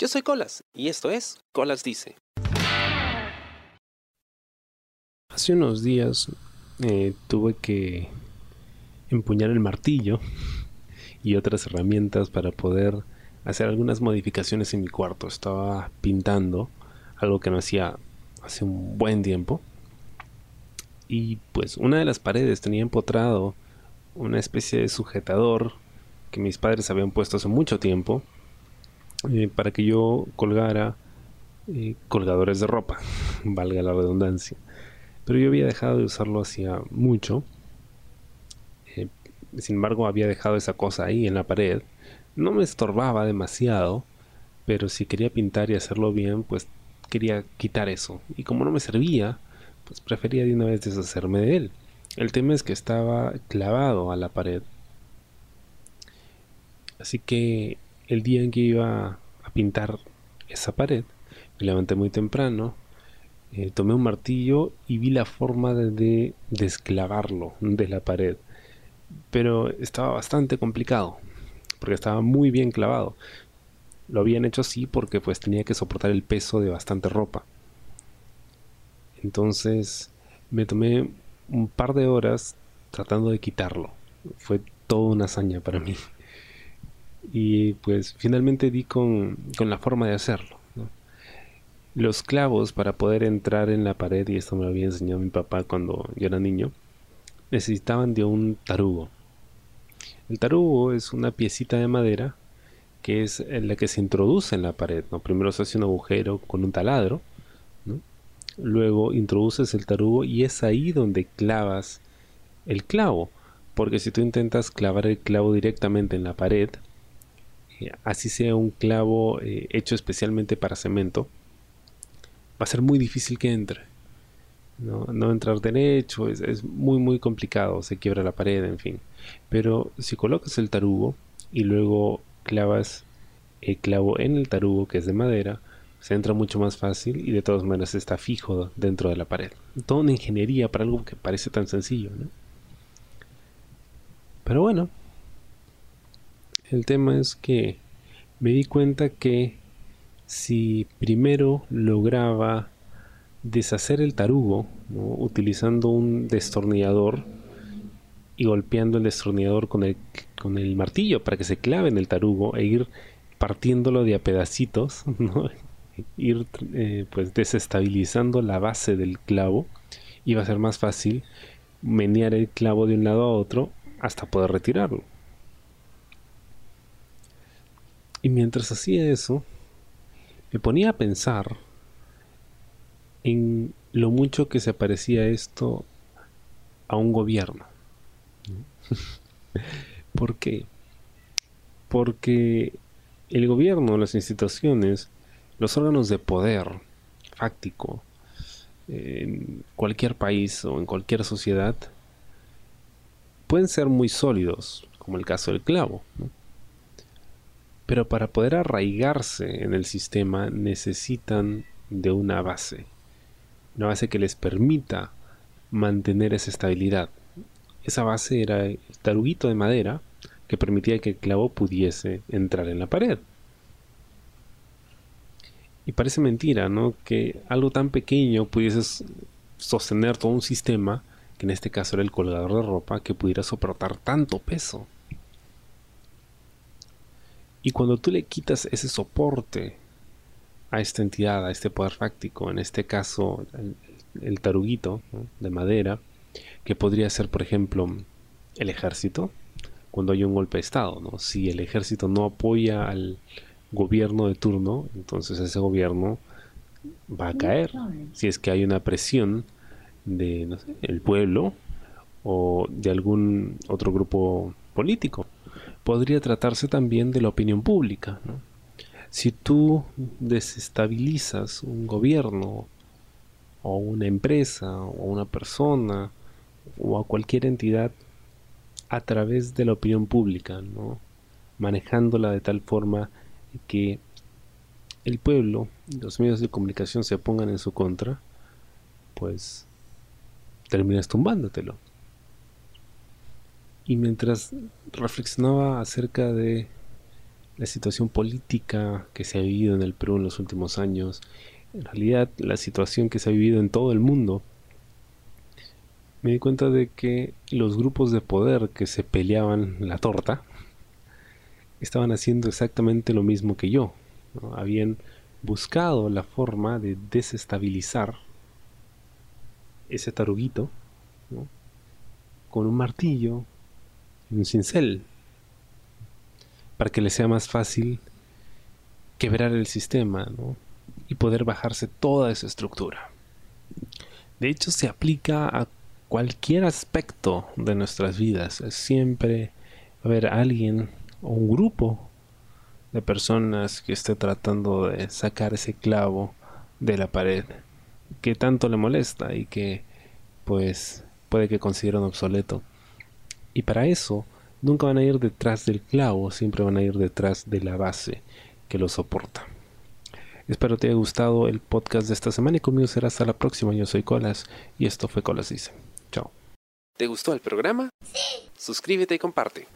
Yo soy Colas y esto es Colas Dice. Hace unos días eh, tuve que empuñar el martillo y otras herramientas para poder hacer algunas modificaciones en mi cuarto. Estaba pintando algo que no hacía hace un buen tiempo. Y pues una de las paredes tenía empotrado una especie de sujetador que mis padres habían puesto hace mucho tiempo eh, para que yo colgara eh, colgadores de ropa, valga la redundancia. Pero yo había dejado de usarlo hacía mucho. Eh, sin embargo, había dejado esa cosa ahí en la pared. No me estorbaba demasiado, pero si quería pintar y hacerlo bien, pues quería quitar eso. Y como no me servía, pues prefería de una vez deshacerme de él. El tema es que estaba clavado a la pared. Así que el día en que iba a pintar esa pared, me levanté muy temprano, eh, tomé un martillo y vi la forma de desclavarlo de la pared. Pero estaba bastante complicado, porque estaba muy bien clavado. Lo habían hecho así porque pues tenía que soportar el peso de bastante ropa. Entonces me tomé un par de horas tratando de quitarlo. Fue toda una hazaña para mí. Y pues finalmente di con, la forma de hacerlo. Los clavos para poder entrar en la pared, y esto me lo había enseñado mi papá cuando yo era niño, necesitaban de un tarugo. El tarugo es una piecita de madera que es la que se introduce en la pared. ¿no? Primero se hace un agujero con un taladro, luego introduces el tarugo y es ahí donde clavas el clavo. Porque si tú intentas clavar el clavo directamente en la pared, así sea un clavo eh, hecho especialmente para cemento, va a ser muy difícil que entre. No, no entrar derecho, es, es, muy muy complicado, se quiebra la pared, en fin. Pero si colocas el tarugo y luego clavas el clavo en el tarugo que es de madera, se entra mucho más fácil y de todas maneras está fijo dentro de la pared. Toda una ingeniería para algo que parece tan sencillo, ¿no? Pero bueno, el tema es que me di cuenta que si primero lograba deshacer el tarugo utilizando un destornillador y golpeando el destornillador con el, con el martillo para que se clave en el tarugo e ir partiéndolo de a pedacitos, ir eh, pues desestabilizando la base del clavo va a ser más fácil menear el clavo de un lado a otro hasta poder retirarlo. Y mientras hacía eso, me ponía a pensar en lo mucho que se parecía esto a un gobierno. ¿Por qué? Porque el gobierno, las instituciones, los órganos de poder fáctico en cualquier país o en cualquier sociedad pueden ser muy sólidos, como el caso del clavo. Pero para poder arraigarse en el sistema necesitan de una base, una base que les permita mantener esa estabilidad. Esa base era el taruguito de madera que permitía que el clavo pudiese entrar en la pared. Y parece mentira, ¿no? Que algo tan pequeño pudiese sostener todo un sistema, que en este caso era el colgador de ropa, que pudiera soportar tanto peso. Y cuando tú le quitas ese soporte a esta entidad, a este poder fáctico, en este caso el, taruguito de madera, que podría ser, por ejemplo, el ejército, cuando hay un golpe de Estado, ¿no? Si el ejército no apoya al gobierno de turno, entonces ese gobierno va a caer. Si es que hay una presión de el pueblo o de algún otro grupo político. Podría tratarse también de la opinión pública. ¿no? Si tú desestabilizas un gobierno o una empresa o una persona o a cualquier entidad a través de la opinión pública, manejándola de tal forma que el pueblo y los medios de comunicación se pongan en su contra, pues terminas tumbándotelo. Y mientras reflexionaba acerca de la situación política que se ha vivido en el Perú en los últimos años, en realidad la situación que se ha vivido en todo el mundo, me di cuenta de que los grupos de poder que se peleaban la torta estaban haciendo exactamente lo mismo que yo. Habían buscado la forma de desestabilizar ese taruguito con un martillo un cincel para que le sea más fácil quebrar el sistema y poder bajarse toda esa estructura. De hecho, se aplica a cualquier aspecto de nuestras vidas. Siempre va a haber alguien o un grupo de personas que esté tratando de sacar ese clavo de la pared que tanto le molesta y que pues puede que consideren obsoleto. Y para eso nunca van a ir detrás del clavo, siempre van a ir detrás de la base que lo soporta. Espero te haya gustado el podcast de esta semana y conmigo será hasta la próxima. Yo soy Colas y esto fue Colas Dice. Chao. ¿Te gustó el programa? Sí. Suscríbete y comparte.